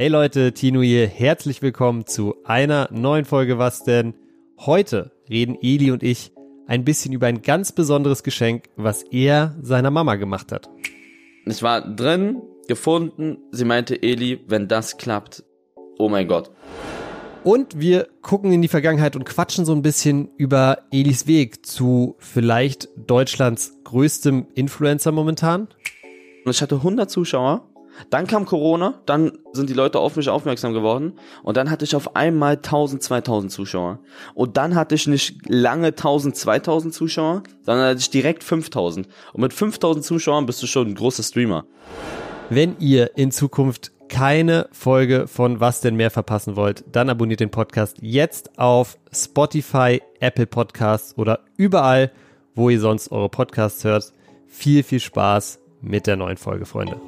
Hey Leute, Tino hier, herzlich willkommen zu einer neuen Folge Was denn? Heute reden Eli und ich ein bisschen über ein ganz besonderes Geschenk, was er seiner Mama gemacht hat. Ich war drin, gefunden, sie meinte, Eli, wenn das klappt, oh mein Gott. Und wir gucken in die Vergangenheit und quatschen so ein bisschen über Elis Weg zu vielleicht Deutschlands größtem Influencer momentan. Ich hatte 100 Zuschauer, dann kam Corona, dann sind die Leute auf mich aufmerksam geworden und dann hatte ich auf einmal 1000, 2000 Zuschauer. Und dann hatte ich nicht lange 1000, 2000 Zuschauer, sondern hatte ich direkt 5000. Und mit 5000 Zuschauern bist du schon ein großer Streamer. Wenn ihr in Zukunft keine Folge von Was denn mehr verpassen wollt, dann abonniert den Podcast jetzt auf Spotify, Apple Podcasts oder überall, wo ihr sonst eure Podcasts hört. Viel, viel Spaß mit der neuen Folge, Freunde.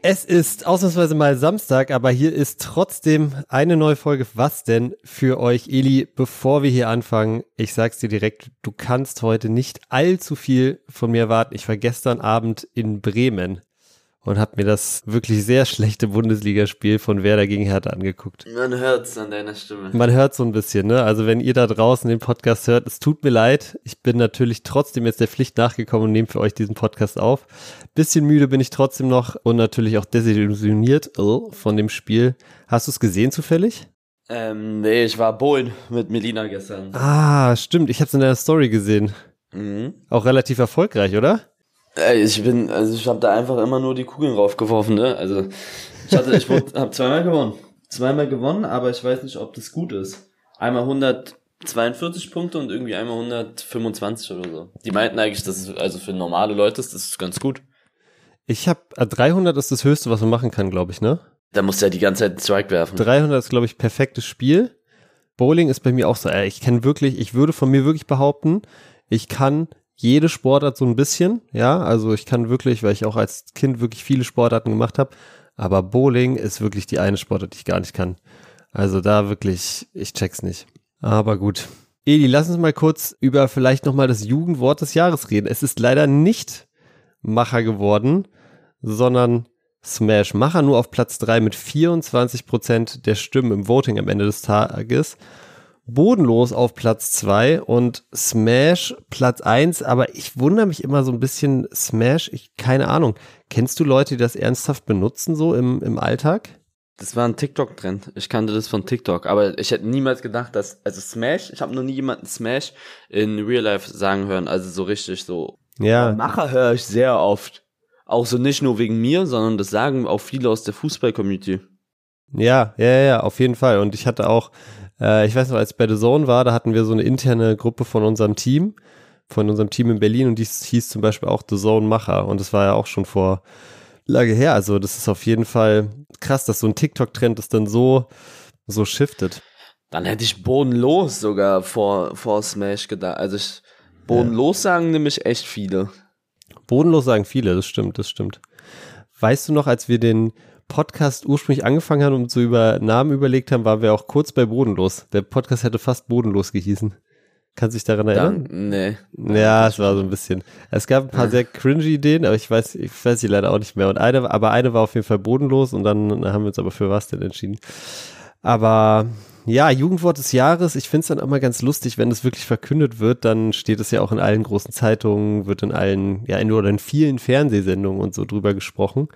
Es ist ausnahmsweise mal Samstag, aber hier ist trotzdem eine neue Folge. Was denn für euch, Eli? Bevor wir hier anfangen, ich sag's dir direkt, du kannst heute nicht allzu viel von mir erwarten. Ich war gestern Abend in Bremen und habe mir das wirklich sehr schlechte Bundesligaspiel von Werder gegen Hertha angeguckt. Man hört's an deiner Stimme. Man hört so ein bisschen, ne? Also wenn ihr da draußen den Podcast hört, es tut mir leid. Ich bin natürlich trotzdem jetzt der Pflicht nachgekommen und nehme für euch diesen Podcast auf. Bisschen müde bin ich trotzdem noch und natürlich auch desillusioniert oh, von dem Spiel. Hast du es gesehen zufällig? Ähm, nee, ich war Bohlen mit Melina gestern. Ah, stimmt. Ich habe es in der Story gesehen. Mhm. Auch relativ erfolgreich, oder? Ich bin, also ich habe da einfach immer nur die Kugeln raufgeworfen, ne? Also ich hatte, ich habe zweimal gewonnen, zweimal gewonnen, aber ich weiß nicht, ob das gut ist. Einmal 142 Punkte und irgendwie einmal 125 oder so. Die meinten eigentlich, das ist also für normale Leute ist das ganz gut. Ich habe 300 ist das höchste, was man machen kann, glaube ich, ne? Da musst du ja die ganze Zeit einen Strike werfen. 300 ist, glaube ich, perfektes Spiel. Bowling ist bei mir auch so, ich kann wirklich, ich würde von mir wirklich behaupten, ich kann jede Sportart so ein bisschen, ja, also ich kann wirklich, weil ich auch als Kind wirklich viele Sportarten gemacht habe, aber Bowling ist wirklich die eine Sportart, die ich gar nicht kann. Also da wirklich, ich check's nicht. Aber gut. Eli, lass uns mal kurz über vielleicht nochmal das Jugendwort des Jahres reden. Es ist leider nicht Macher geworden, sondern Smash. Macher nur auf Platz drei mit 24 Prozent der Stimmen im Voting am Ende des Tages. Bodenlos auf Platz zwei und Smash Platz eins. aber ich wundere mich immer so ein bisschen, Smash, ich, keine Ahnung. Kennst du Leute, die das ernsthaft benutzen, so im, im Alltag? Das war ein TikTok-Trend. Ich kannte das von TikTok, aber ich hätte niemals gedacht, dass, also Smash, ich habe noch nie jemanden Smash in Real Life sagen hören, also so richtig so. Ja. Macher höre ich sehr oft. Auch so nicht nur wegen mir, sondern das sagen auch viele aus der Fußball-Community. Ja, ja, ja, auf jeden Fall. Und ich hatte auch, äh, ich weiß noch, als ich bei The Zone war, da hatten wir so eine interne Gruppe von unserem Team, von unserem Team in Berlin und die hieß zum Beispiel auch The Zone Macher und das war ja auch schon vor lange her. Also das ist auf jeden Fall krass, dass so ein TikTok-Trend ist dann so, so shiftet. Dann hätte ich bodenlos sogar vor, vor Smash gedacht. Also ich, bodenlos sagen nämlich echt viele. Bodenlos sagen viele, das stimmt, das stimmt. Weißt du noch, als wir den Podcast ursprünglich angefangen haben und so über Namen überlegt haben, waren wir auch kurz bei Bodenlos. Der Podcast hätte fast Bodenlos gehießen. Kannst du dich daran erinnern? Dann, nee. Ja, es war so ein bisschen. Es gab ein paar sehr cringy Ideen, aber ich weiß, ich weiß sie leider auch nicht mehr. Und eine, aber eine war auf jeden Fall bodenlos und dann haben wir uns aber für was denn entschieden. Aber ja, Jugendwort des Jahres, ich finde es dann immer ganz lustig, wenn es wirklich verkündet wird, dann steht es ja auch in allen großen Zeitungen, wird in allen, ja, in, oder in vielen Fernsehsendungen und so drüber gesprochen.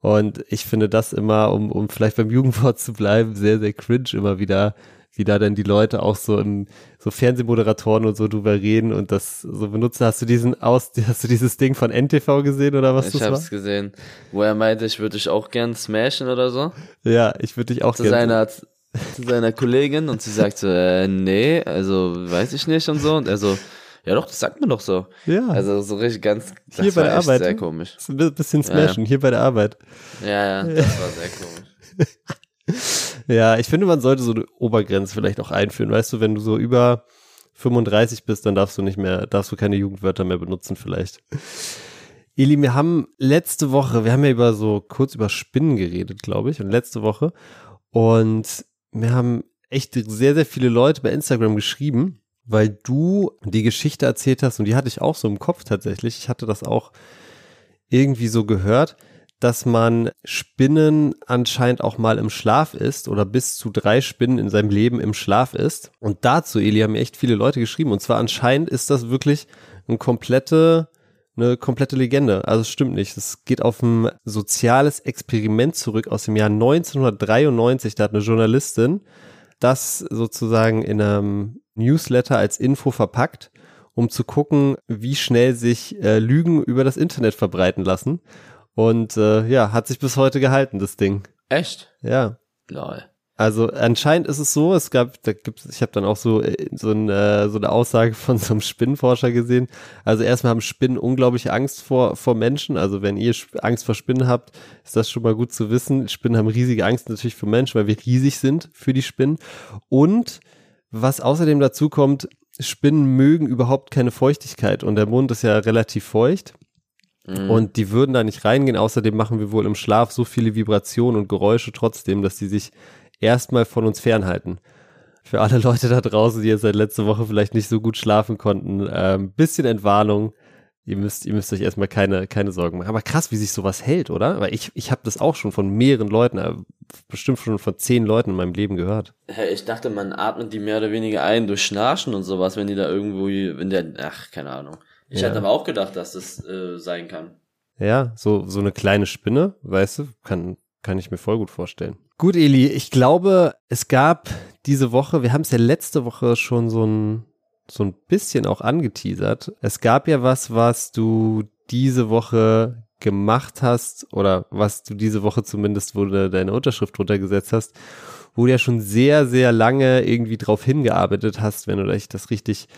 Und ich finde das immer, um, um vielleicht beim Jugendwort zu bleiben, sehr, sehr cringe immer wieder, wie da dann die Leute auch so im, so Fernsehmoderatoren und so drüber reden und das so benutzen. Hast du diesen aus, hast du dieses Ding von NTV gesehen oder was Ich hab's war? gesehen. Wo er meinte, ich würde dich auch gern smashen oder so. Ja, ich würde dich auch Zu gerne. seiner, zu seiner Kollegin und sie sagt so, äh, nee, also weiß ich nicht und so. Und er so, ja doch, das sagt man doch so. Ja, Also so richtig ganz, das Hier bei der Arbeit. sehr komisch. ist ein bisschen smashen, hier bei der Arbeit. Ja, ja, das war sehr komisch. Ja, ich finde, man sollte so eine Obergrenze vielleicht auch einführen. Weißt du, wenn du so über 35 bist, dann darfst du nicht mehr, darfst du keine Jugendwörter mehr benutzen vielleicht. Eli, wir haben letzte Woche, wir haben ja über so kurz über Spinnen geredet, glaube ich, und letzte Woche. Und wir haben echt sehr, sehr viele Leute bei Instagram geschrieben, weil du die Geschichte erzählt hast und die hatte ich auch so im Kopf tatsächlich. Ich hatte das auch irgendwie so gehört, dass man Spinnen anscheinend auch mal im Schlaf ist oder bis zu drei Spinnen in seinem Leben im Schlaf ist. Und dazu, Eli, haben mir echt viele Leute geschrieben. Und zwar anscheinend ist das wirklich eine komplette, eine komplette Legende. Also es stimmt nicht. Es geht auf ein soziales Experiment zurück aus dem Jahr 1993. Da hat eine Journalistin das sozusagen in einem Newsletter als Info verpackt, um zu gucken, wie schnell sich äh, Lügen über das Internet verbreiten lassen. Und äh, ja, hat sich bis heute gehalten, das Ding. Echt? Ja. Lol. Also anscheinend ist es so, es gab, da gibt's, ich habe dann auch so äh, so, ein, äh, so eine Aussage von so einem Spinnenforscher gesehen. Also erstmal haben Spinnen unglaubliche Angst vor vor Menschen. Also wenn ihr Angst vor Spinnen habt, ist das schon mal gut zu wissen. Spinnen haben riesige Angst natürlich vor Menschen, weil wir riesig sind für die Spinnen. Und was außerdem dazu kommt, Spinnen mögen überhaupt keine Feuchtigkeit und der Mund ist ja relativ feucht. Mhm. Und die würden da nicht reingehen. Außerdem machen wir wohl im Schlaf so viele Vibrationen und Geräusche trotzdem, dass die sich erstmal von uns fernhalten. Für alle Leute da draußen, die jetzt seit letzter Woche vielleicht nicht so gut schlafen konnten, ein ähm, bisschen Entwarnung. Ihr müsst, ihr müsst euch erstmal keine, keine Sorgen machen. Aber krass, wie sich sowas hält, oder? Weil ich, ich habe das auch schon von mehreren Leuten, äh, bestimmt schon von zehn Leuten in meinem Leben gehört. Ich dachte, man atmet die mehr oder weniger ein durch Schnarchen und sowas, wenn die da irgendwo in der, ach, keine Ahnung. Ich ja. hätte aber auch gedacht, dass das äh, sein kann. Ja, so, so eine kleine Spinne, weißt du, kann, kann ich mir voll gut vorstellen. Gut, Eli, ich glaube, es gab diese Woche, wir haben es ja letzte Woche schon so ein, so ein bisschen auch angeteasert. Es gab ja was, was du diese Woche gemacht hast oder was du diese Woche zumindest, wo du deine Unterschrift runtergesetzt hast, wo du ja schon sehr, sehr lange irgendwie drauf hingearbeitet hast, wenn du das richtig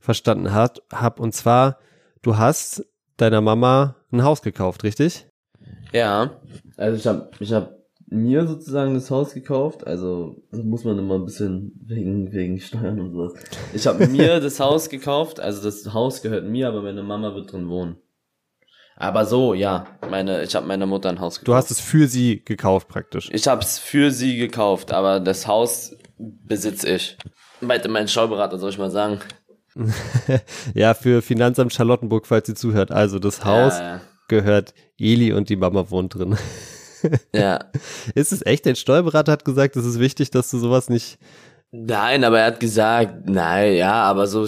verstanden hast, hab. Und zwar, du hast deiner Mama ein Haus gekauft, richtig? Ja, also ich habe ich hab mir sozusagen das Haus gekauft, also das muss man immer ein bisschen wegen wegen Steuern und sowas. Ich habe mir das Haus gekauft, also das Haus gehört mir, aber meine Mama wird drin wohnen. Aber so, ja, meine ich habe meiner Mutter ein Haus gekauft. Du hast es für sie gekauft praktisch. Ich habe es für sie gekauft, aber das Haus besitze ich. Meinte mein Steuerberater, soll ich mal sagen. ja, für Finanzamt Charlottenburg, falls sie zuhört. Also das Haus ja, ja. gehört Eli und die Mama wohnt drin. Ja. Ist es echt? Dein Steuerberater hat gesagt, es ist wichtig, dass du sowas nicht. Nein, aber er hat gesagt, nein, ja, aber so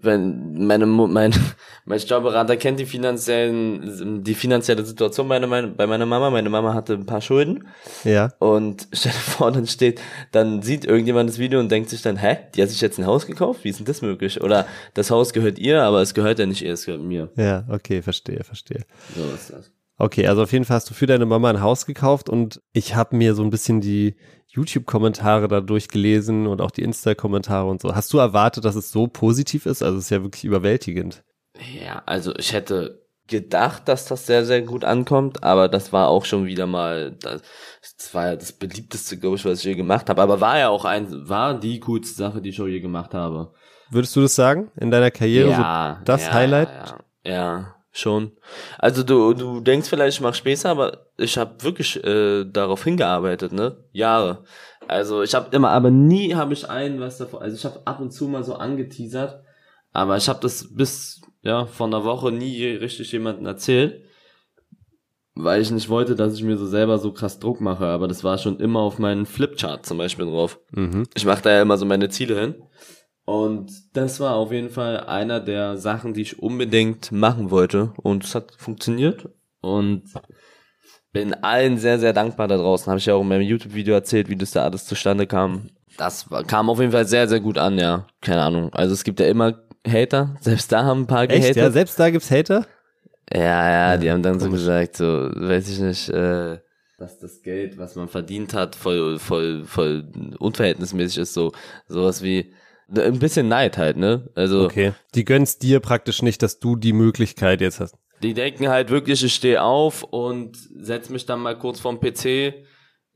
wenn meine mein mein Steuerberater kennt die finanziellen die finanzielle Situation bei meiner bei meiner Mama. Meine Mama hatte ein paar Schulden. Ja. Und stell dir vor dann steht dann sieht irgendjemand das Video und denkt sich dann hä die hat sich jetzt ein Haus gekauft? Wie ist denn das möglich? Oder das Haus gehört ihr aber es gehört ja nicht ihr es gehört mir. Ja okay verstehe verstehe. So ist das Okay, also auf jeden Fall hast du für deine Mama ein Haus gekauft und ich habe mir so ein bisschen die YouTube-Kommentare da durchgelesen und auch die Insta-Kommentare und so. Hast du erwartet, dass es so positiv ist? Also es ist ja wirklich überwältigend. Ja, also ich hätte gedacht, dass das sehr, sehr gut ankommt, aber das war auch schon wieder mal, das, das war ja das beliebteste, glaube ich, was ich je gemacht habe. Aber war ja auch ein, war die coolste Sache, die ich auch je gemacht habe. Würdest du das sagen? In deiner Karriere? Ja. So das ja, Highlight? Ja, ja, schon. Also du, du denkst vielleicht, ich mach Späße, aber ich habe wirklich äh, darauf hingearbeitet, ne? Jahre. Also ich habe immer, aber nie habe ich einen was davor. Also ich habe ab und zu mal so angeteasert, aber ich habe das bis ja vor einer Woche nie richtig jemandem erzählt, weil ich nicht wollte, dass ich mir so selber so krass Druck mache. Aber das war schon immer auf meinen Flipchart zum Beispiel drauf. Mhm. Ich mache da ja immer so meine Ziele hin. Und das war auf jeden Fall einer der Sachen, die ich unbedingt machen wollte. Und es hat funktioniert. Und bin allen sehr, sehr dankbar da draußen. Habe ich ja auch in meinem YouTube-Video erzählt, wie das da alles zustande kam. Das kam auf jeden Fall sehr, sehr gut an, ja. Keine Ahnung. Also es gibt ja immer Hater. Selbst da haben ein paar Echt, gehatet. Ja, selbst da gibt's Hater? Ja, ja, die haben dann so gesagt, so, weiß ich nicht, äh, dass das Geld, was man verdient hat, voll, voll, voll unverhältnismäßig ist, so, sowas wie, ein bisschen Neid halt, ne? Also. Okay. Die gönnst dir praktisch nicht, dass du die Möglichkeit jetzt hast. Die denken halt wirklich, ich stehe auf und setz mich dann mal kurz vorm PC,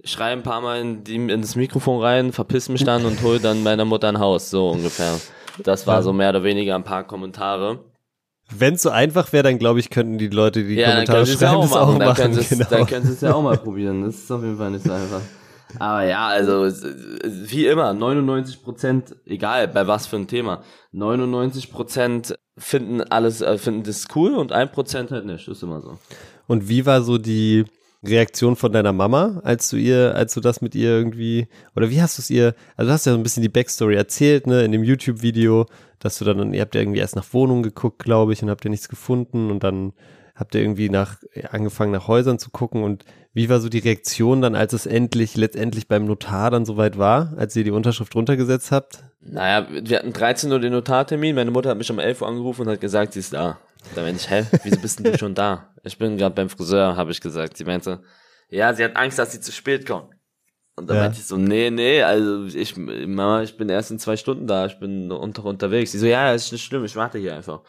schreie ein paar Mal in, die, in das Mikrofon rein, verpiss mich dann und hol dann meiner Mutter ein Haus, so ungefähr. Das war so mehr oder weniger ein paar Kommentare. Wenn es so einfach wäre, dann glaube ich, könnten die Leute, die ja, Kommentare schreiben, das auch machen. Dann können, genau. sie es ja auch mal probieren. Das ist auf jeden Fall nicht so einfach. Aber ja, also wie immer, 99 Prozent, egal bei was für ein Thema, 99 Prozent finden alles, äh, finden das cool und ein Prozent halt nicht. Ist immer so. Und wie war so die Reaktion von deiner Mama, als du ihr, als du das mit ihr irgendwie, oder wie hast du es ihr, also du hast ja so ein bisschen die Backstory erzählt, ne, in dem YouTube-Video, dass du dann, ihr habt ja irgendwie erst nach Wohnungen geguckt, glaube ich, und habt ihr nichts gefunden und dann habt ihr irgendwie nach, angefangen nach Häusern zu gucken und wie war so die Reaktion dann, als es endlich, letztendlich beim Notar dann soweit war, als ihr die Unterschrift runtergesetzt habt? Naja, wir hatten 13 Uhr den Notartermin, meine Mutter hat mich um 11 Uhr angerufen und hat gesagt, sie ist da. Da meinte ich, hä, wieso bist denn du schon da? Ich bin gerade beim Friseur, habe ich gesagt. Sie meinte, ja, sie hat Angst, dass sie zu spät kommt. Und dann ja. meinte ich so, nee, nee, also ich, Mama, ich bin erst in zwei Stunden da, ich bin unter, unterwegs. Sie so, ja, ist nicht schlimm, ich warte hier einfach.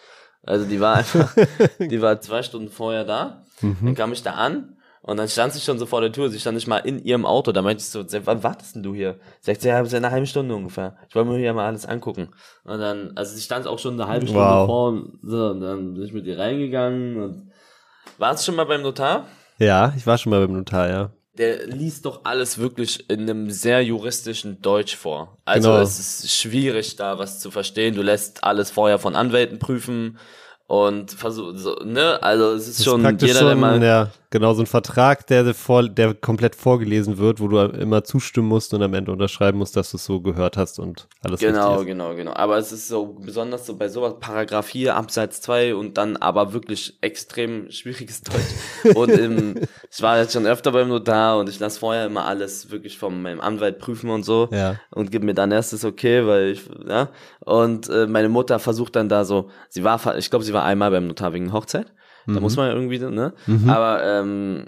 Also die war einfach, die war zwei Stunden vorher da. Mhm. Dann kam ich da an und dann stand sie schon so vor der Tür. Sie stand nicht mal in ihrem Auto. Da meinte ich so, wann wartest denn du hier? Sagt sie, ja, seit einer halben Stunde ungefähr. Ich wollte mir hier mal alles angucken. Und dann, also sie stand auch schon eine halbe Stunde wow. vor. Und so, und dann bin ich mit ihr reingegangen. Und warst du schon mal beim Notar? Ja, ich war schon mal beim Notar, ja. Der liest doch alles wirklich in einem sehr juristischen Deutsch vor. Also genau. es ist schwierig, da was zu verstehen. Du lässt alles vorher von Anwälten prüfen und versuch, so, ne, also es ist, ist schon jeder, schon, der mal. Ja, genau, so ein Vertrag, der, vor, der komplett vorgelesen wird, wo du immer zustimmen musst und am Ende unterschreiben musst, dass du es so gehört hast und alles Genau, genau, genau. Aber es ist so, besonders so bei sowas, Paragraph 4, Absatz 2 und dann aber wirklich extrem schwieriges Deutsch. und im, ich war jetzt schon öfter beim Notar und ich lasse vorher immer alles wirklich von meinem Anwalt prüfen und so. Ja. Und gebe mir dann erstes okay, weil ich, ja. Und äh, meine Mutter versucht dann da so, sie war, ich glaube, sie war einmal beim Notar wegen Hochzeit. Da mhm. muss man ja irgendwie, ne? Mhm. Aber ähm,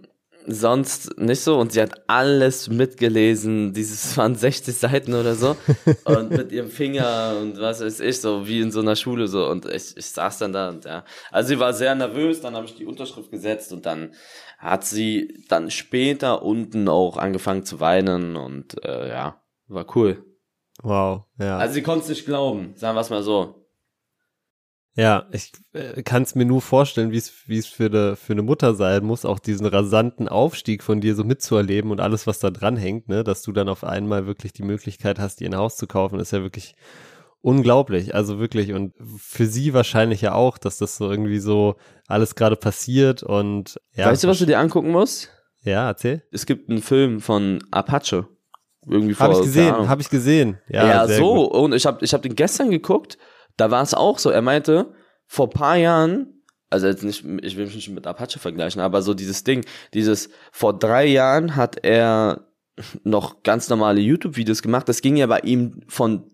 sonst nicht so. Und sie hat alles mitgelesen. Dieses waren 60 Seiten oder so. und mit ihrem Finger und was weiß ich, so wie in so einer Schule so. Und ich, ich saß dann da und ja. Also sie war sehr nervös, dann habe ich die Unterschrift gesetzt und dann hat sie dann später unten auch angefangen zu weinen und äh, ja, war cool. Wow, ja. Also sie konnte es nicht glauben, sagen wir es mal so. Ja, ich äh, kann es mir nur vorstellen, wie es für eine für eine Mutter sein muss, auch diesen rasanten Aufstieg von dir so mitzuerleben und alles, was da dran hängt, ne, dass du dann auf einmal wirklich die Möglichkeit hast, dir ein Haus zu kaufen, ist ja wirklich unglaublich. Also wirklich und für sie wahrscheinlich ja auch, dass das so irgendwie so alles gerade passiert und ja. Weißt du, was du dir angucken musst? Ja, erzähl. Es gibt einen Film von Apache. Irgendwie vor. Habe ich gesehen, habe ich gesehen. Ja, ja so gut. und ich habe ich habe den gestern geguckt da war es auch so. Er meinte, vor paar Jahren, also jetzt nicht, ich will mich nicht mit Apache vergleichen, aber so dieses Ding, dieses, vor drei Jahren hat er noch ganz normale YouTube-Videos gemacht. Das ging ja bei ihm von,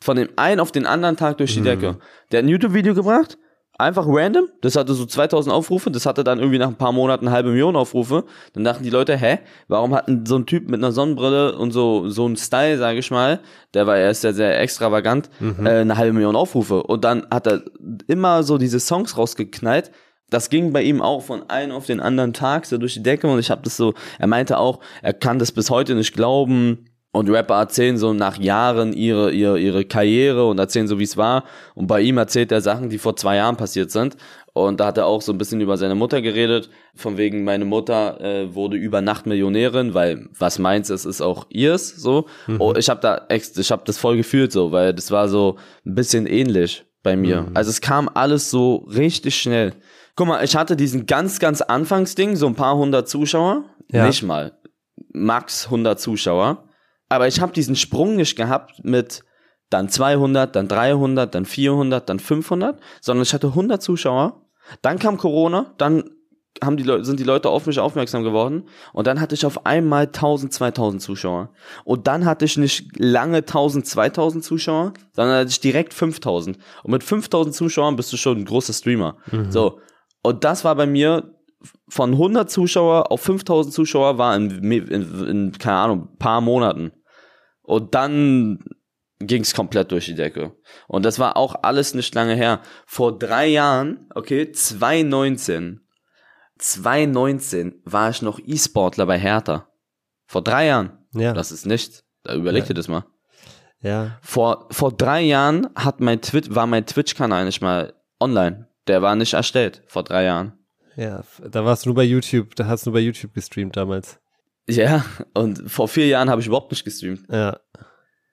von dem einen auf den anderen Tag durch die mhm. Decke. Der hat ein YouTube-Video gebracht, einfach random. Das hatte so 2000 Aufrufe. Das hatte dann irgendwie nach ein paar Monaten eine halbe Million Aufrufe. Dann dachten die Leute, hä, warum hat so ein Typ mit einer Sonnenbrille und so so ein Style, sage ich mal, der war erst sehr sehr extravagant, mhm. äh, eine halbe Million Aufrufe. Und dann hat er immer so diese Songs rausgeknallt. Das ging bei ihm auch von einem auf den anderen Tag so durch die Decke und ich habe das so, er meinte auch, er kann das bis heute nicht glauben, und Rapper erzählen so nach Jahren ihre, ihre, ihre Karriere und erzählen so, wie es war. Und bei ihm erzählt er Sachen, die vor zwei Jahren passiert sind. Und da hat er auch so ein bisschen über seine Mutter geredet. Von wegen, meine Mutter äh, wurde über Nacht Millionärin, weil was meins ist, ist auch ihrs. So. Mhm. Oh, ich habe da ich habe das voll gefühlt so, weil das war so ein bisschen ähnlich bei mir. Mhm. Also es kam alles so richtig schnell. Guck mal, ich hatte diesen ganz, ganz Anfangsding, so ein paar hundert Zuschauer. Ja. Nicht mal. Max 100 Zuschauer. Aber ich habe diesen Sprung nicht gehabt mit dann 200, dann 300, dann 400, dann 500, sondern ich hatte 100 Zuschauer. Dann kam Corona, dann haben die Leute, sind die Leute auf mich aufmerksam geworden und dann hatte ich auf einmal 1000, 2000 Zuschauer. Und dann hatte ich nicht lange 1000, 2000 Zuschauer, sondern hatte ich direkt 5000. Und mit 5000 Zuschauern bist du schon ein großer Streamer. Mhm. So. Und das war bei mir von 100 Zuschauer auf 5000 Zuschauer war in, in, in keine Ahnung, paar Monaten. Und dann ging es komplett durch die Decke. Und das war auch alles nicht lange her. Vor drei Jahren, okay, 2019, 2019 war ich noch E-Sportler bei Hertha. Vor drei Jahren. Ja. Das ist nichts. Da überleg ja. dir das mal. Ja. Vor, vor drei Jahren hat mein Twitch, war mein Twitch-Kanal nicht mal online. Der war nicht erstellt. Vor drei Jahren. Ja, da warst du nur bei YouTube, da hast du nur bei YouTube gestreamt damals. Ja, und vor vier Jahren habe ich überhaupt nicht gestreamt. Ja.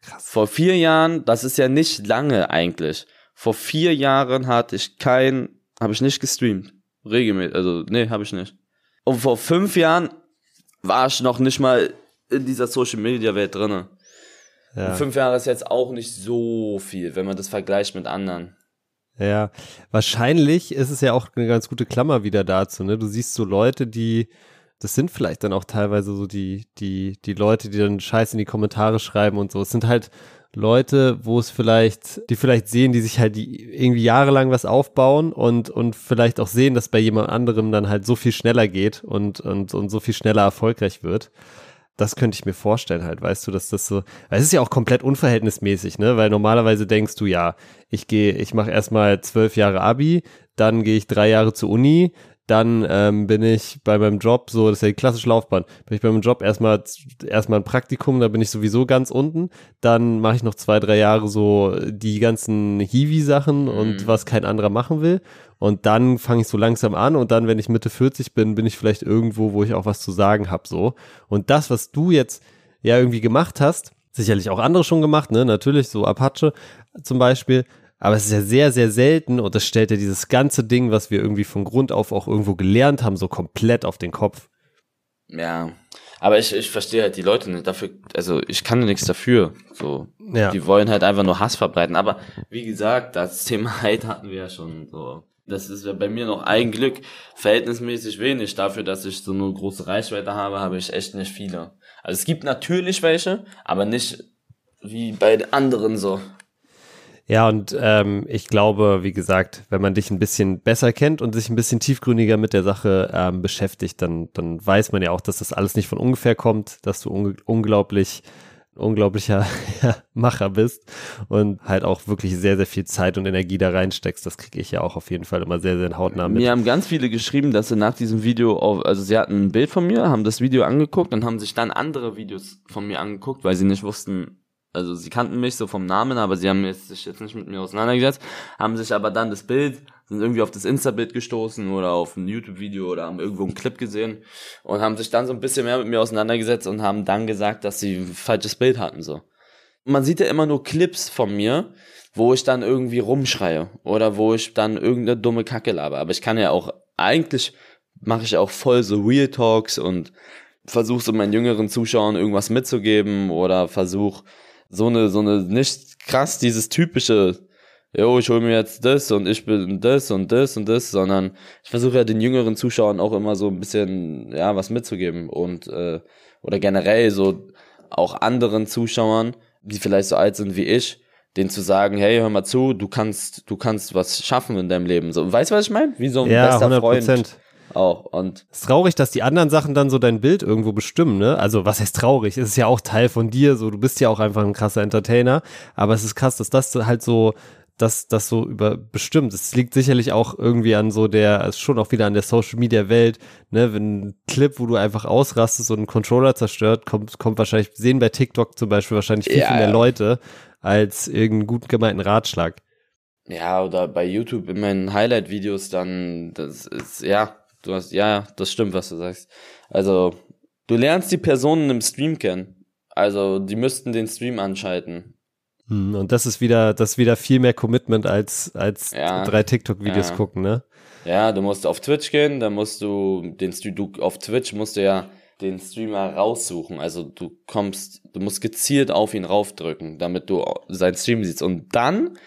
Krass. Vor vier Jahren, das ist ja nicht lange eigentlich. Vor vier Jahren hatte ich kein, habe ich nicht gestreamt. Regelmäßig, also nee, habe ich nicht. Und vor fünf Jahren war ich noch nicht mal in dieser Social Media Welt drinne. Ja. Und fünf Jahre ist jetzt auch nicht so viel, wenn man das vergleicht mit anderen. Ja, wahrscheinlich ist es ja auch eine ganz gute Klammer wieder dazu, ne? Du siehst so Leute, die, das sind vielleicht dann auch teilweise so die, die, die Leute, die dann Scheiß in die Kommentare schreiben und so. Es sind halt Leute, wo es vielleicht, die vielleicht sehen, die sich halt irgendwie jahrelang was aufbauen und, und vielleicht auch sehen, dass bei jemand anderem dann halt so viel schneller geht und, und, und so viel schneller erfolgreich wird das könnte ich mir vorstellen halt, weißt du, dass das so, es ist ja auch komplett unverhältnismäßig, ne, weil normalerweise denkst du, ja, ich gehe, ich mache erstmal zwölf Jahre Abi, dann gehe ich drei Jahre zur Uni, dann ähm, bin ich bei meinem Job, so, das ist ja die klassische Laufbahn, bin ich bei meinem Job erstmal erstmal ein Praktikum, da bin ich sowieso ganz unten, dann mache ich noch zwei, drei Jahre so die ganzen Hiwi-Sachen mhm. und was kein anderer machen will. Und dann fange ich so langsam an und dann, wenn ich Mitte 40 bin, bin ich vielleicht irgendwo, wo ich auch was zu sagen habe, so. Und das, was du jetzt ja irgendwie gemacht hast, sicherlich auch andere schon gemacht, ne, natürlich, so Apache zum Beispiel, aber es ist ja sehr, sehr selten und das stellt ja dieses ganze Ding, was wir irgendwie von Grund auf auch irgendwo gelernt haben, so komplett auf den Kopf. Ja, aber ich, ich verstehe halt die Leute nicht dafür, also ich kann ja nichts dafür. So, ja. die wollen halt einfach nur Hass verbreiten. Aber wie gesagt, das Thema Hate hatten wir ja schon so. Das ist ja bei mir noch ein Glück verhältnismäßig wenig. Dafür, dass ich so eine große Reichweite habe, habe ich echt nicht viele. Also es gibt natürlich welche, aber nicht wie bei anderen so. Ja, und ähm, ich glaube, wie gesagt, wenn man dich ein bisschen besser kennt und sich ein bisschen tiefgründiger mit der Sache ähm, beschäftigt, dann, dann weiß man ja auch, dass das alles nicht von ungefähr kommt, dass du un unglaublich unglaublicher Macher bist und halt auch wirklich sehr, sehr viel Zeit und Energie da reinsteckst. Das kriege ich ja auch auf jeden Fall immer sehr, sehr hautnah mit. Mir haben ganz viele geschrieben, dass sie nach diesem Video, auf, also sie hatten ein Bild von mir, haben das Video angeguckt und haben sich dann andere Videos von mir angeguckt, weil sie nicht wussten, also sie kannten mich so vom Namen, aber sie haben sich jetzt nicht mit mir auseinandergesetzt, haben sich aber dann das Bild, sind irgendwie auf das Insta-Bild gestoßen oder auf ein YouTube-Video oder haben irgendwo einen Clip gesehen und haben sich dann so ein bisschen mehr mit mir auseinandergesetzt und haben dann gesagt, dass sie ein falsches Bild hatten, so. Man sieht ja immer nur Clips von mir, wo ich dann irgendwie rumschreie oder wo ich dann irgendeine dumme Kacke laber, aber ich kann ja auch, eigentlich mache ich auch voll so Real Talks und versuche so meinen jüngeren Zuschauern irgendwas mitzugeben oder versuche so eine, so eine, nicht krass dieses typische, jo, ich hole mir jetzt das und ich bin das und das und das, sondern ich versuche ja den jüngeren Zuschauern auch immer so ein bisschen, ja, was mitzugeben und, äh, oder generell so auch anderen Zuschauern, die vielleicht so alt sind wie ich, denen zu sagen, hey, hör mal zu, du kannst, du kannst was schaffen in deinem Leben. So, weißt du, was ich meine? Wie so ein ja, bester 100%. Freund auch. Und es ist traurig, dass die anderen Sachen dann so dein Bild irgendwo bestimmen, ne? Also, was heißt traurig? Es ist ja auch Teil von dir, so, du bist ja auch einfach ein krasser Entertainer, aber es ist krass, dass das halt so das, das so über bestimmt. Es liegt sicherlich auch irgendwie an so der, schon auch wieder an der Social Media Welt, ne, wenn ein Clip, wo du einfach ausrastest und einen Controller zerstört, kommt, kommt wahrscheinlich, sehen bei TikTok zum Beispiel wahrscheinlich viel, ja, viel mehr ja. Leute als irgendeinen gut gemeinten Ratschlag. Ja, oder bei YouTube in meinen Highlight-Videos dann, das ist, ja, Du hast, ja, das stimmt, was du sagst. Also, du lernst die Personen im Stream kennen. Also, die müssten den Stream anschalten. Hm, und das ist wieder, das ist wieder viel mehr Commitment als, als ja, drei TikTok-Videos ja. gucken, ne? Ja, du musst auf Twitch gehen, dann musst du den Stream, du, auf Twitch musst du ja den Streamer raussuchen. Also du kommst, du musst gezielt auf ihn raufdrücken, damit du seinen Stream siehst. Und dann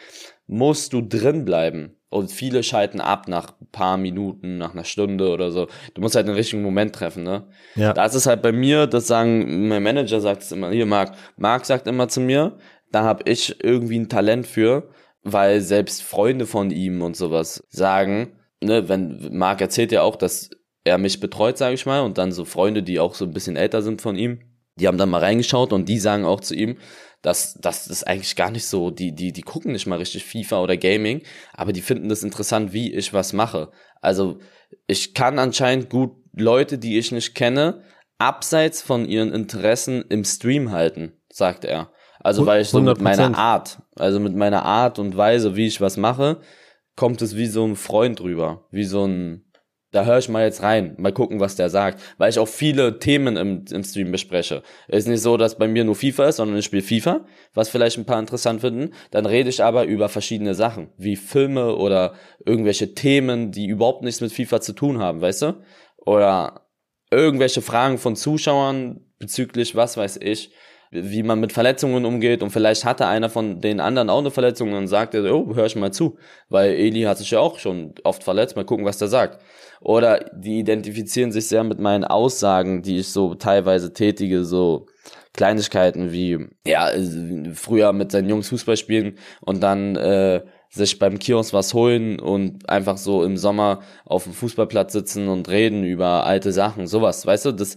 musst du drin bleiben. Und viele schalten ab nach ein paar Minuten, nach einer Stunde oder so. Du musst halt den richtigen Moment treffen, ne? Ja. Da ist es halt bei mir, das sagen, mein Manager sagt es immer, hier Marc, Marc sagt immer zu mir, da habe ich irgendwie ein Talent für, weil selbst Freunde von ihm und sowas sagen, ne, wenn Marc erzählt ja auch, dass er mich betreut, sage ich mal, und dann so Freunde, die auch so ein bisschen älter sind von ihm, die haben dann mal reingeschaut und die sagen auch zu ihm, dass das ist eigentlich gar nicht so, die, die, die gucken nicht mal richtig FIFA oder Gaming, aber die finden das interessant, wie ich was mache. Also ich kann anscheinend gut Leute, die ich nicht kenne, abseits von ihren Interessen im Stream halten, sagt er. Also weil ich so 100%. mit meiner Art, also mit meiner Art und Weise, wie ich was mache, kommt es wie so ein Freund rüber, wie so ein da höre ich mal jetzt rein, mal gucken, was der sagt, weil ich auch viele Themen im, im Stream bespreche. Es ist nicht so, dass bei mir nur FIFA ist, sondern ich spiele FIFA, was vielleicht ein paar interessant finden. Dann rede ich aber über verschiedene Sachen, wie Filme oder irgendwelche Themen, die überhaupt nichts mit FIFA zu tun haben, weißt du? Oder irgendwelche Fragen von Zuschauern bezüglich, was weiß ich, wie man mit Verletzungen umgeht. Und vielleicht hatte einer von den anderen auch eine Verletzung und sagte, oh, hör ich mal zu, weil Eli hat sich ja auch schon oft verletzt, mal gucken, was der sagt. Oder die identifizieren sich sehr mit meinen Aussagen, die ich so teilweise tätige, so Kleinigkeiten wie, ja, früher mit seinen Jungs Fußball spielen und dann äh, sich beim Kiosk was holen und einfach so im Sommer auf dem Fußballplatz sitzen und reden über alte Sachen, sowas, weißt du, das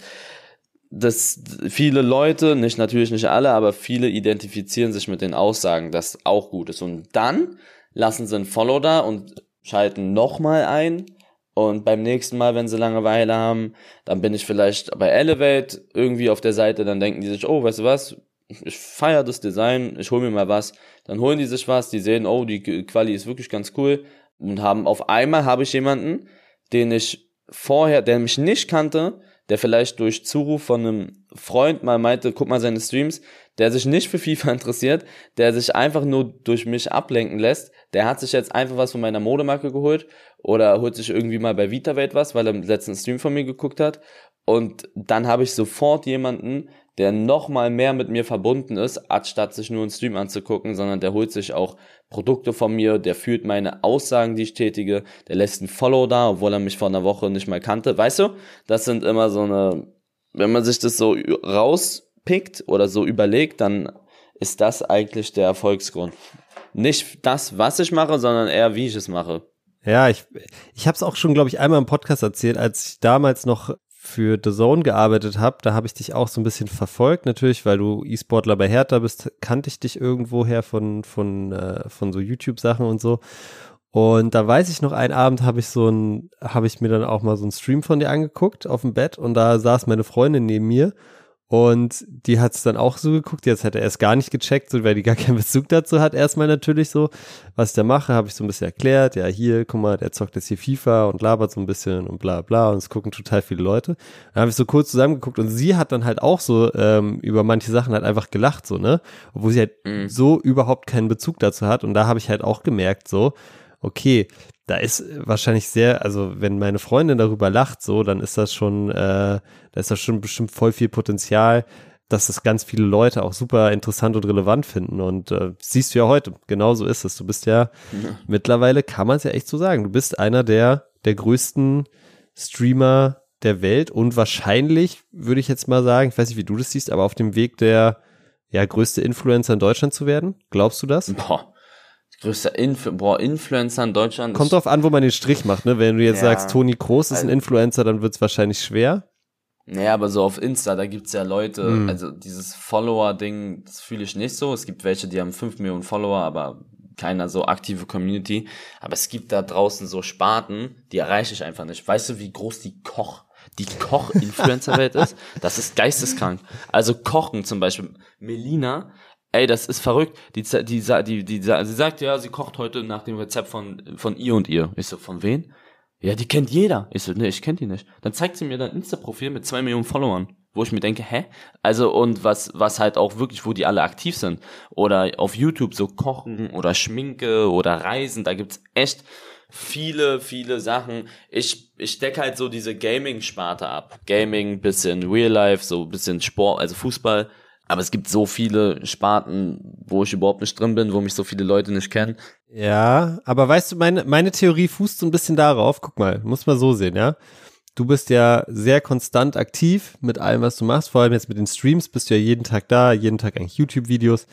dass viele Leute, nicht natürlich nicht alle, aber viele identifizieren sich mit den Aussagen, das auch gut ist. Und dann lassen sie ein Follow da und schalten nochmal ein. Und beim nächsten Mal, wenn sie Langeweile haben, dann bin ich vielleicht bei Elevate irgendwie auf der Seite, dann denken die sich, oh, weißt du was, ich feiere das Design, ich hole mir mal was. Dann holen die sich was, die sehen, oh, die Quali ist wirklich ganz cool. Und haben auf einmal habe ich jemanden, den ich vorher, der mich nicht kannte, der vielleicht durch Zuruf von einem Freund mal meinte, guck mal seine Streams, der sich nicht für FIFA interessiert, der sich einfach nur durch mich ablenken lässt, der hat sich jetzt einfach was von meiner Modemarke geholt oder holt sich irgendwie mal bei VitaWelt was, weil er im letzten Stream von mir geguckt hat. Und dann habe ich sofort jemanden, der noch mal mehr mit mir verbunden ist, anstatt sich nur einen Stream anzugucken, sondern der holt sich auch Produkte von mir, der fühlt meine Aussagen, die ich tätige, der lässt einen Follow da, obwohl er mich vor einer Woche nicht mal kannte. Weißt du, das sind immer so eine, wenn man sich das so rauspickt oder so überlegt, dann ist das eigentlich der Erfolgsgrund. Nicht das, was ich mache, sondern eher, wie ich es mache. Ja, ich, ich habe es auch schon, glaube ich, einmal im Podcast erzählt, als ich damals noch für The Zone gearbeitet habe, da habe ich dich auch so ein bisschen verfolgt, natürlich, weil du E-Sportler bei Hertha bist, kannte ich dich irgendwoher von, von, äh, von so YouTube-Sachen und so. Und da weiß ich noch, einen Abend habe ich so ein, habe ich mir dann auch mal so einen Stream von dir angeguckt auf dem Bett und da saß meine Freundin neben mir und die hat es dann auch so geguckt, jetzt hat er erst gar nicht gecheckt, so, weil die gar keinen Bezug dazu hat. Erstmal natürlich so, was ich da mache, habe ich so ein bisschen erklärt. Ja, hier, guck mal, der zockt jetzt hier FIFA und labert so ein bisschen und bla bla und es gucken total viele Leute. Dann habe ich so kurz zusammengeguckt und sie hat dann halt auch so ähm, über manche Sachen halt einfach gelacht, so, ne? Obwohl sie halt mhm. so überhaupt keinen Bezug dazu hat. Und da habe ich halt auch gemerkt, so, okay, da ist wahrscheinlich sehr, also wenn meine Freundin darüber lacht, so, dann ist das schon, äh, da ist das schon bestimmt voll viel Potenzial, dass das ganz viele Leute auch super interessant und relevant finden. Und äh, siehst du ja heute, genau so ist es. Du bist ja, ja. mittlerweile, kann man es ja echt so sagen, du bist einer der, der größten Streamer der Welt und wahrscheinlich, würde ich jetzt mal sagen, ich weiß nicht, wie du das siehst, aber auf dem Weg der ja, größte Influencer in Deutschland zu werden. Glaubst du das? Boah, größter Inf boah, Influencer in Deutschland. Kommt drauf an, wo man den Strich macht, ne? Wenn du jetzt ja, sagst, Toni Kroos ist ein also Influencer, dann wird's wahrscheinlich schwer. Naja, aber so auf Insta, da gibt's ja Leute, hm. also dieses Follower-Ding, das fühle ich nicht so. Es gibt welche, die haben fünf Millionen Follower, aber keiner so aktive Community. Aber es gibt da draußen so Sparten, die erreiche ich einfach nicht. Weißt du, wie groß die Koch, die Koch-Influencer-Welt ist? Das ist geisteskrank. Also Kochen zum Beispiel. Melina Ey, das ist verrückt. Die, die, die, die, die, sie sagt, ja, sie kocht heute nach dem Rezept von, von ihr und ihr. Ich so, von wen? Ja, die kennt jeder. Ich so, nee, ich kenn die nicht. Dann zeigt sie mir dein Insta-Profil mit zwei Millionen Followern, wo ich mir denke, hä? Also, und was, was halt auch wirklich, wo die alle aktiv sind. Oder auf YouTube so Kochen oder Schminke oder Reisen, da gibt's echt viele, viele Sachen. Ich, ich decke halt so diese Gaming-Sparte ab. Gaming, bisschen Real Life, so bisschen Sport, also Fußball aber es gibt so viele Sparten, wo ich überhaupt nicht drin bin, wo mich so viele Leute nicht kennen. Ja, aber weißt du, meine, meine Theorie fußt so ein bisschen darauf, guck mal, muss man so sehen, ja. Du bist ja sehr konstant aktiv mit allem, was du machst, vor allem jetzt mit den Streams bist du ja jeden Tag da, jeden Tag eigentlich YouTube-Videos.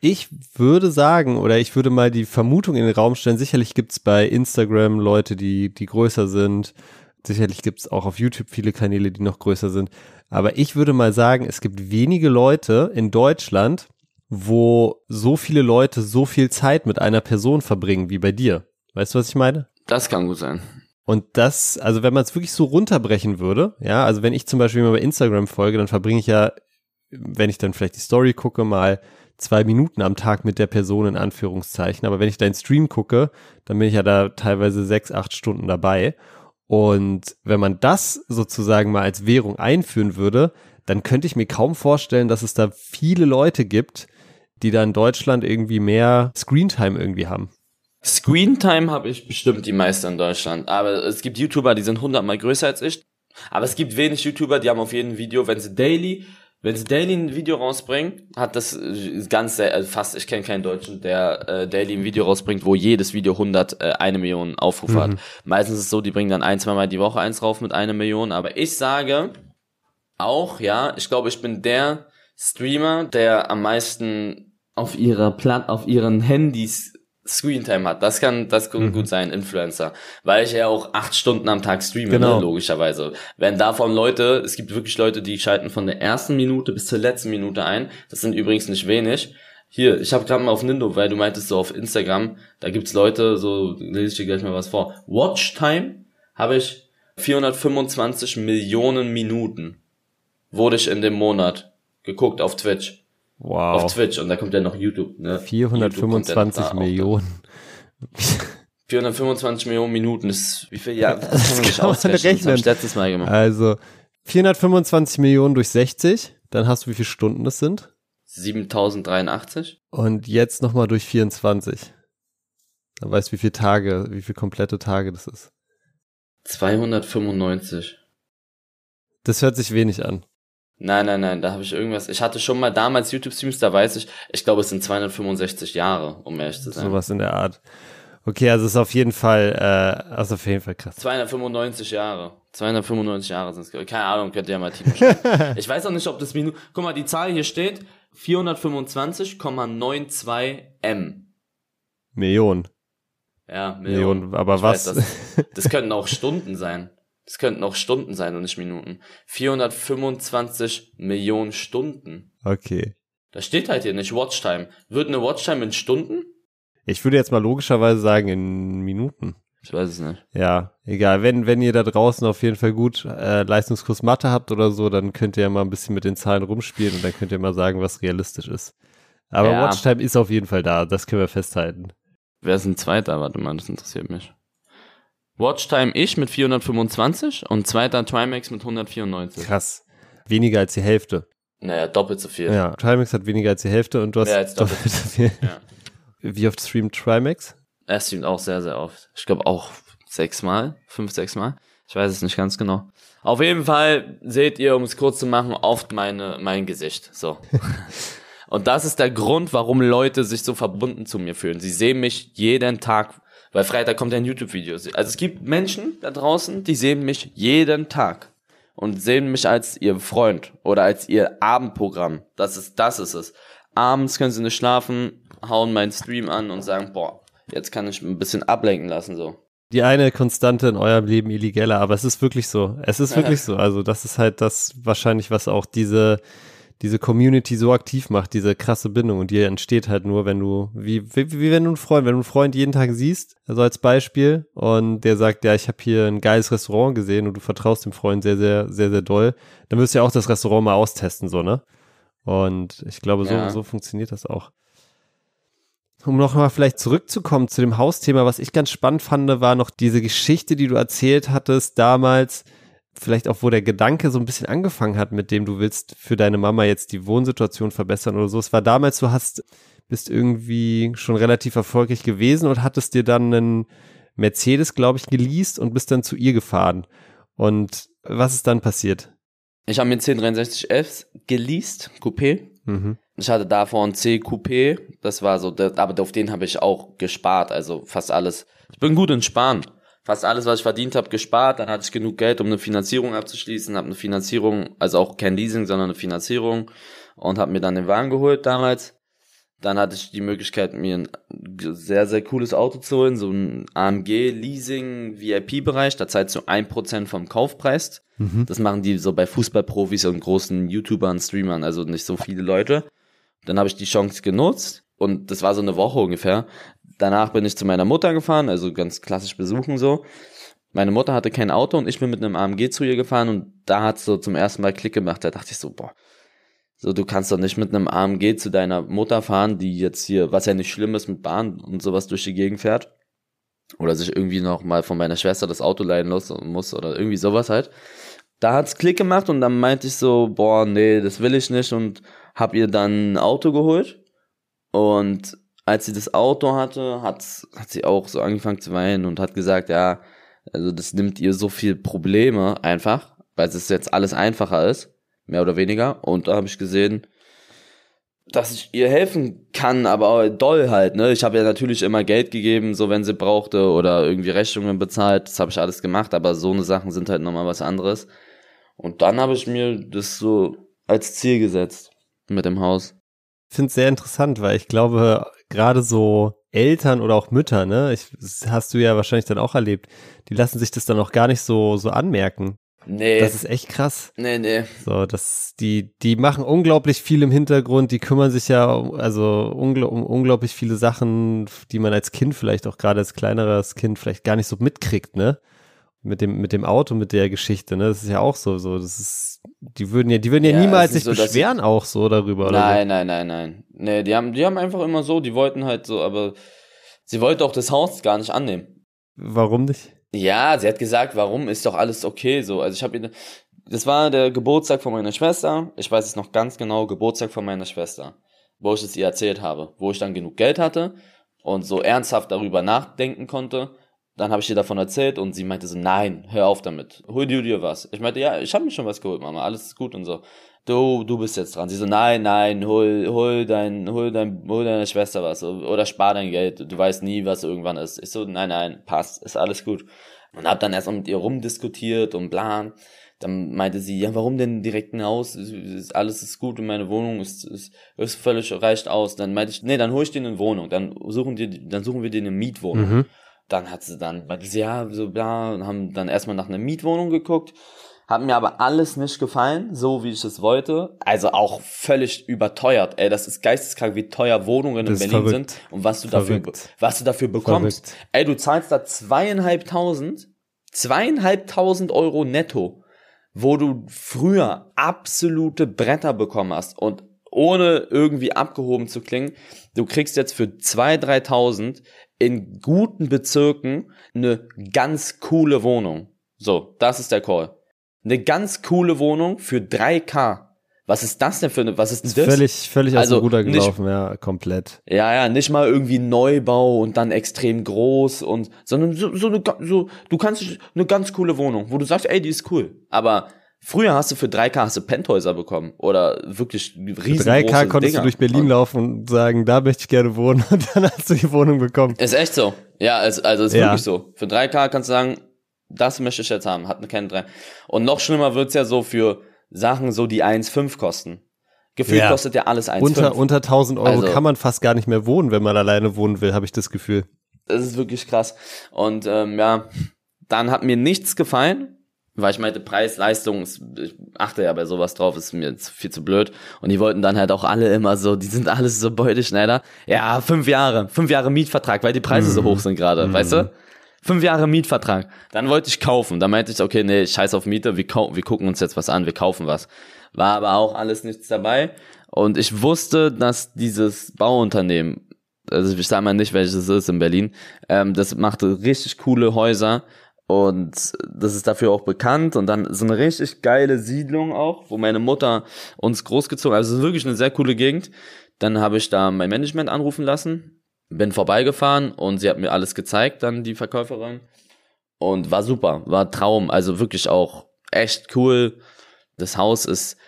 Ich würde sagen, oder ich würde mal die Vermutung in den Raum stellen, sicherlich gibt's bei Instagram Leute, die, die größer sind, sicherlich gibt's auch auf YouTube viele Kanäle, die noch größer sind. Aber ich würde mal sagen, es gibt wenige Leute in Deutschland, wo so viele Leute so viel Zeit mit einer Person verbringen wie bei dir. Weißt du, was ich meine? Das kann gut sein. Und das, also wenn man es wirklich so runterbrechen würde, ja, also wenn ich zum Beispiel mal bei Instagram folge, dann verbringe ich ja, wenn ich dann vielleicht die Story gucke, mal zwei Minuten am Tag mit der Person in Anführungszeichen. Aber wenn ich deinen Stream gucke, dann bin ich ja da teilweise sechs, acht Stunden dabei. Und wenn man das sozusagen mal als Währung einführen würde, dann könnte ich mir kaum vorstellen, dass es da viele Leute gibt, die da in Deutschland irgendwie mehr Screentime irgendwie haben. Screentime habe ich bestimmt die meiste in Deutschland. Aber es gibt YouTuber, die sind hundertmal größer als ich. Aber es gibt wenig YouTuber, die haben auf jedem Video, wenn sie daily, wenn sie daily ein Video rausbringen, hat das äh, ganz also fast, ich kenne keinen Deutschen, der äh, daily ein Video rausbringt, wo jedes Video 100, äh, eine Million Aufrufe mhm. hat. Meistens ist es so, die bringen dann ein, zwei Mal die Woche eins rauf mit einer Million. Aber ich sage auch, ja, ich glaube, ich bin der Streamer, der am meisten auf ihrer Platt, auf ihren Handys Screentime hat. Das kann, das kann mhm. gut sein, Influencer. Weil ich ja auch acht Stunden am Tag streame, ne, genau. ne, logischerweise. Wenn davon Leute, es gibt wirklich Leute, die schalten von der ersten Minute bis zur letzten Minute ein. Das sind übrigens nicht wenig. Hier, ich habe gerade mal auf Nindo, weil du meintest so auf Instagram, da gibt's Leute, so lese ich dir gleich mal was vor. Watchtime habe ich 425 Millionen Minuten wurde ich in dem Monat geguckt auf Twitch. Wow. Auf Twitch und da kommt ja noch YouTube. Ne? 425 YouTube Millionen. 425 Millionen Minuten ist wie viel? Ja, das kann man nicht kann man ausrechnen. Das ich letztes Mal gemacht. Also 425 Millionen durch 60, dann hast du wie viele Stunden das sind? 7083. Und jetzt nochmal durch 24. Dann weißt du, wie viele Tage, wie viele komplette Tage das ist. 295. Das hört sich wenig an. Nein, nein, nein, da habe ich irgendwas. Ich hatte schon mal damals YouTube-Streams, da weiß ich, ich glaube, es sind 265 Jahre, um ehrlich zu sein. Sowas in der Art. Okay, also ist auf jeden Fall, äh, also auf jeden Fall krass. 295 Jahre. 295 Jahre sind es. Keine Ahnung, könnt ihr ja mal Team Ich weiß auch nicht, ob das Minute. Guck mal, die Zahl hier steht 425,92 M. Millionen. Ja, Millionen. Millionen aber ich was? Weiß, das, das könnten auch Stunden sein. Das könnten auch Stunden sein und nicht Minuten. 425 Millionen Stunden. Okay. Da steht halt hier nicht Watchtime. Wird eine Watchtime in Stunden? Ich würde jetzt mal logischerweise sagen in Minuten. Ich weiß es nicht. Ja, egal. Wenn, wenn ihr da draußen auf jeden Fall gut äh, Leistungskurs Mathe habt oder so, dann könnt ihr ja mal ein bisschen mit den Zahlen rumspielen und dann könnt ihr mal sagen, was realistisch ist. Aber ja. Watchtime ist auf jeden Fall da, das können wir festhalten. Wer ist ein Zweiter? Warte mal, das interessiert mich. Watchtime ich mit 425 und zweiter Trimax mit 194. Krass. Weniger als die Hälfte. Naja, doppelt so viel. Ja, Trimax hat weniger als die Hälfte und du hast Mehr als doppelt, doppelt so viel. Ja. Wie oft streamt Trimax? Er streamt auch sehr, sehr oft. Ich glaube auch sechsmal, fünf, sechsmal. Ich weiß es nicht ganz genau. Auf jeden Fall seht ihr, um es kurz zu machen, oft meine, mein Gesicht. So. Und das ist der Grund, warum Leute sich so verbunden zu mir fühlen. Sie sehen mich jeden Tag weil Freitag kommt ein YouTube-Video. Also es gibt Menschen da draußen, die sehen mich jeden Tag und sehen mich als ihr Freund oder als ihr Abendprogramm. Das ist, das ist es. Abends können sie nicht schlafen, hauen meinen Stream an und sagen, boah, jetzt kann ich ein bisschen ablenken lassen, so. Die eine Konstante in eurem Leben illegaler, aber es ist wirklich so. Es ist wirklich so. Also das ist halt das wahrscheinlich, was auch diese, diese Community so aktiv macht, diese krasse Bindung und die entsteht halt nur, wenn du, wie, wie, wie wenn du einen Freund, wenn du einen Freund jeden Tag siehst, also als Beispiel, und der sagt, ja, ich habe hier ein geiles Restaurant gesehen und du vertraust dem Freund sehr, sehr, sehr, sehr doll, dann wirst du ja auch das Restaurant mal austesten, so, ne? Und ich glaube, so, ja. so funktioniert das auch. Um nochmal vielleicht zurückzukommen zu dem Hausthema, was ich ganz spannend fand, war noch diese Geschichte, die du erzählt hattest damals, vielleicht auch, wo der Gedanke so ein bisschen angefangen hat, mit dem du willst für deine Mama jetzt die Wohnsituation verbessern oder so. Es war damals, du hast, bist irgendwie schon relativ erfolgreich gewesen und hattest dir dann einen Mercedes, glaube ich, geleast und bist dann zu ihr gefahren. Und was ist dann passiert? Ich habe mir 1063F geleast, Coupé. Mhm. Ich hatte davor ein C Coupé, das war so, aber auf den habe ich auch gespart, also fast alles. Ich bin gut in Sparen fast alles, was ich verdient habe, gespart. Dann hatte ich genug Geld, um eine Finanzierung abzuschließen. Habe eine Finanzierung, also auch kein Leasing, sondern eine Finanzierung und habe mir dann den Wagen geholt damals. Dann hatte ich die Möglichkeit, mir ein sehr, sehr cooles Auto zu holen, so ein AMG Leasing VIP-Bereich. Da zahlst du ein Prozent vom Kaufpreis. Mhm. Das machen die so bei Fußballprofis und großen YouTubern, Streamern, also nicht so viele Leute. Dann habe ich die Chance genutzt und das war so eine Woche ungefähr. Danach bin ich zu meiner Mutter gefahren, also ganz klassisch besuchen so. Meine Mutter hatte kein Auto und ich bin mit einem AMG zu ihr gefahren und da hat es so zum ersten Mal Klick gemacht. Da dachte ich so, boah, so du kannst doch nicht mit einem AMG zu deiner Mutter fahren, die jetzt hier, was ja nicht schlimm ist, mit Bahn und sowas durch die Gegend fährt. oder sich irgendwie noch mal von meiner Schwester das Auto leihen muss oder irgendwie sowas halt. Da hat's Klick gemacht und dann meinte ich so, boah, nee, das will ich nicht und hab ihr dann ein Auto geholt. Und als sie das Auto hatte, hat, hat sie auch so angefangen zu weinen und hat gesagt, ja, also das nimmt ihr so viel Probleme einfach, weil es jetzt alles einfacher ist, mehr oder weniger. Und da habe ich gesehen, dass ich ihr helfen kann, aber doll halt, ne? Ich habe ja natürlich immer Geld gegeben, so wenn sie brauchte oder irgendwie Rechnungen bezahlt, das habe ich alles gemacht, aber so eine Sachen sind halt nochmal was anderes. Und dann habe ich mir das so als Ziel gesetzt mit dem Haus. Ich finde es sehr interessant, weil ich glaube, gerade so Eltern oder auch Mütter, ne, ich, das hast du ja wahrscheinlich dann auch erlebt, die lassen sich das dann auch gar nicht so, so anmerken. Nee. Das ist echt krass. Nee, nee. So, das, die, die machen unglaublich viel im Hintergrund, die kümmern sich ja also ungl um unglaublich viele Sachen, die man als Kind vielleicht auch gerade als kleineres Kind vielleicht gar nicht so mitkriegt, ne? Mit dem, mit dem Auto, mit der Geschichte, ne? Das ist ja auch so, so, das ist, die würden ja, die würden ja, ja niemals sich so, beschweren auch so darüber, oder? Nein, so. nein, nein, nein. Nee, die haben, die haben einfach immer so, die wollten halt so, aber sie wollte auch das Haus gar nicht annehmen. Warum nicht? Ja, sie hat gesagt, warum ist doch alles okay so. Also ich habe ihr, das war der Geburtstag von meiner Schwester. Ich weiß es noch ganz genau, Geburtstag von meiner Schwester, wo ich es ihr erzählt habe, wo ich dann genug Geld hatte und so ernsthaft darüber nachdenken konnte. Dann habe ich ihr davon erzählt und sie meinte so, nein, hör auf damit. Hol dir dir was. Ich meinte, ja, ich habe mir schon was geholt, Mama, alles ist gut und so. Du, du bist jetzt dran. Sie so, nein, nein, hol, hol dein, hol dein, hol deine Schwester was oder spar dein Geld. Du weißt nie, was irgendwann ist. Ich so, nein, nein, passt, ist alles gut. Und hab dann erstmal mit ihr rumdiskutiert und bla. Dann meinte sie, ja, warum denn direkt ein Haus? Alles ist gut und meine Wohnung ist, ist, ist völlig reicht aus. Dann meinte ich, nee, dann hol ich dir eine Wohnung. Dann suchen wir, dann suchen wir dir eine Mietwohnung. Mhm. Dann hat sie dann, meinte sie, ja, so bla, und haben dann erstmal nach einer Mietwohnung geguckt. Hat mir aber alles nicht gefallen, so wie ich es wollte. Also auch völlig überteuert. Ey, das ist geisteskrank, wie teuer Wohnungen in Berlin verrückt. sind und was du verrückt. dafür, was du dafür bekommst. Verrückt. Ey, du zahlst da zweieinhalbtausend, zweieinhalbtausend Euro netto, wo du früher absolute Bretter bekommen hast und ohne irgendwie abgehoben zu klingen, du kriegst jetzt für zwei, dreitausend in guten Bezirken eine ganz coole Wohnung. So, das ist der Call. Eine ganz coole Wohnung für 3K. Was ist das denn für eine, was ist denn das? Völlig, völlig also aus dem Ruder gelaufen, nicht, ja, komplett. Ja, ja, nicht mal irgendwie Neubau und dann extrem groß und, sondern so, so eine, so, du kannst eine ganz coole Wohnung, wo du sagst, ey, die ist cool. Aber Früher hast du für 3K hast du Penthäuser bekommen oder wirklich riesengroße Für 3K konntest Dinger. du durch Berlin laufen und sagen, da möchte ich gerne wohnen und dann hast du die Wohnung bekommen. Ist echt so. Ja, ist, also ist ja. wirklich so. Für 3K kannst du sagen, das möchte ich jetzt haben, hat keine 3. Und noch schlimmer wird's ja so für Sachen so, die 1,5 kosten. Gefühlt ja. kostet ja alles 1,5. Unter, unter 1000 Euro also, kann man fast gar nicht mehr wohnen, wenn man alleine wohnen will, habe ich das Gefühl. Das ist wirklich krass. Und ähm, ja, dann hat mir nichts gefallen weil ich meinte, Preis, Leistung, ich achte ja bei sowas drauf, ist mir viel zu blöd. Und die wollten dann halt auch alle immer so, die sind alles so Beuteschneider. Ja, fünf Jahre, fünf Jahre Mietvertrag, weil die Preise mhm. so hoch sind gerade, mhm. weißt du? Fünf Jahre Mietvertrag. Dann wollte ich kaufen. Da meinte ich, okay, nee, scheiß auf Miete, wir, wir gucken uns jetzt was an, wir kaufen was. War aber auch alles nichts dabei. Und ich wusste, dass dieses Bauunternehmen, also ich sage mal nicht, welches es ist in Berlin, ähm, das machte richtig coole Häuser und das ist dafür auch bekannt. Und dann so eine richtig geile Siedlung auch, wo meine Mutter uns großgezogen hat. Also es ist wirklich eine sehr coole Gegend. Dann habe ich da mein Management anrufen lassen, bin vorbeigefahren und sie hat mir alles gezeigt, dann die Verkäuferin. Und war super, war Traum. Also wirklich auch echt cool. Das Haus ist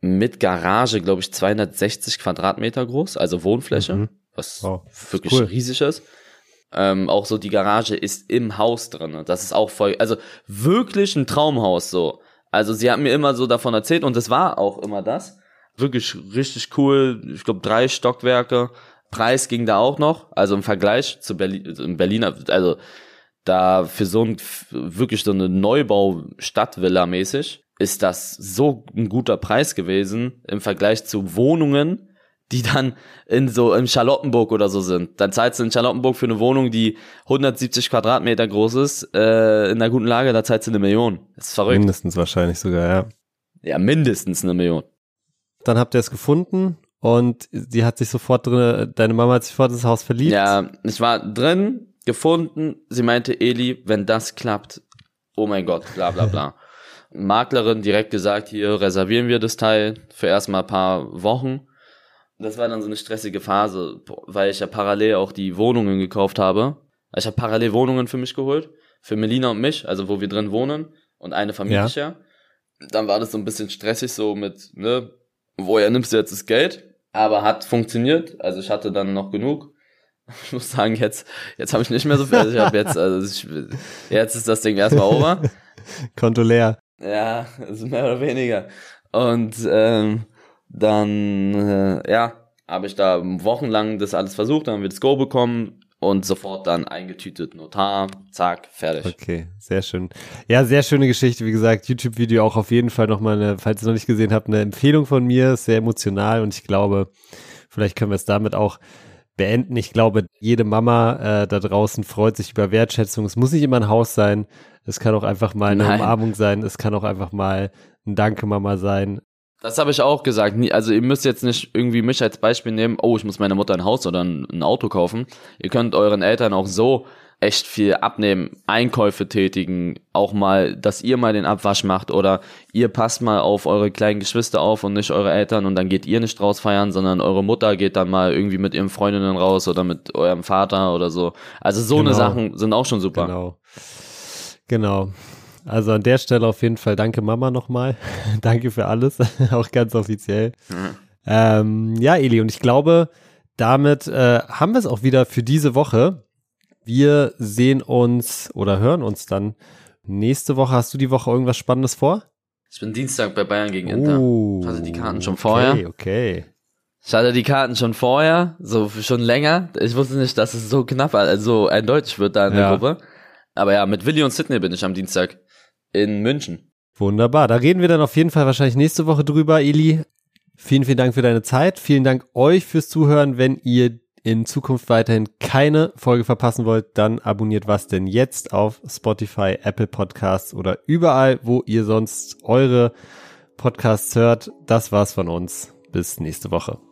mit Garage, glaube ich, 260 Quadratmeter groß, also Wohnfläche, mhm. was wow, wirklich cool. riesig ist. Ähm, auch so die Garage ist im Haus drin. Das ist auch voll, also wirklich ein Traumhaus so. Also sie hat mir immer so davon erzählt und es war auch immer das. Wirklich richtig cool. Ich glaube drei Stockwerke. Preis ging da auch noch. Also im Vergleich zu Berlin, in Berliner, also da für so ein wirklich so eine Neubau-Stadtvilla mäßig ist das so ein guter Preis gewesen im Vergleich zu Wohnungen, die dann in so im Charlottenburg oder so sind. Dann zahlst du in Charlottenburg für eine Wohnung, die 170 Quadratmeter groß ist, äh, in einer guten Lage, da zahlst du eine Million. Das ist verrückt. Mindestens wahrscheinlich sogar, ja. Ja, mindestens eine Million. Dann habt ihr es gefunden und sie hat sich sofort drin, deine Mama hat sich sofort ins Haus verliebt. Ja, ich war drin gefunden. Sie meinte, Eli, wenn das klappt, oh mein Gott, bla bla bla. Maklerin direkt gesagt, hier reservieren wir das Teil für erstmal ein paar Wochen. Das war dann so eine stressige Phase, weil ich ja parallel auch die Wohnungen gekauft habe. Ich habe parallel Wohnungen für mich geholt, für Melina und mich, also wo wir drin wohnen und eine Familie. Ja. Dann war das so ein bisschen stressig so mit, ne, woher nimmst du jetzt das Geld? Aber hat funktioniert, also ich hatte dann noch genug. Ich muss sagen, jetzt, jetzt habe ich nicht mehr so viel. Also ich habe jetzt, also ich, jetzt ist das Ding erstmal over. Konto leer. Ja, also mehr oder weniger. Und ähm, dann, äh, ja, habe ich da wochenlang das alles versucht, dann haben wir das Go bekommen und sofort dann eingetütet, Notar, zack, fertig. Okay, sehr schön. Ja, sehr schöne Geschichte. Wie gesagt, YouTube-Video auch auf jeden Fall nochmal eine, falls ihr noch nicht gesehen habt, eine Empfehlung von mir, sehr emotional und ich glaube, vielleicht können wir es damit auch beenden. Ich glaube, jede Mama äh, da draußen freut sich über Wertschätzung. Es muss nicht immer ein Haus sein. Es kann auch einfach mal eine Nein. Umarmung sein. Es kann auch einfach mal ein Danke Mama sein. Das habe ich auch gesagt. Also ihr müsst jetzt nicht irgendwie mich als Beispiel nehmen, oh, ich muss meiner Mutter ein Haus oder ein Auto kaufen. Ihr könnt euren Eltern auch so echt viel abnehmen, Einkäufe tätigen, auch mal, dass ihr mal den Abwasch macht oder ihr passt mal auf eure kleinen Geschwister auf und nicht eure Eltern und dann geht ihr nicht raus feiern, sondern eure Mutter geht dann mal irgendwie mit ihren Freundinnen raus oder mit eurem Vater oder so. Also so genau. eine Sachen sind auch schon super. Genau. Genau. Also an der Stelle auf jeden Fall danke Mama nochmal. danke für alles, auch ganz offiziell. Mhm. Ähm, ja, Eli, und ich glaube, damit äh, haben wir es auch wieder für diese Woche. Wir sehen uns oder hören uns dann nächste Woche. Hast du die Woche irgendwas Spannendes vor? Ich bin Dienstag bei Bayern gegen Inter. Ich hatte die Karten schon vorher. Okay, okay. Ich hatte die Karten schon vorher, so schon länger. Ich wusste nicht, dass es so knapp, also so eindeutig wird da in der Gruppe. Aber ja, mit Willi und Sydney bin ich am Dienstag in München. Wunderbar. Da reden wir dann auf jeden Fall wahrscheinlich nächste Woche drüber, Eli. Vielen, vielen Dank für deine Zeit. Vielen Dank euch fürs Zuhören. Wenn ihr in Zukunft weiterhin keine Folge verpassen wollt, dann abonniert was denn jetzt auf Spotify, Apple Podcasts oder überall, wo ihr sonst eure Podcasts hört. Das war's von uns. Bis nächste Woche.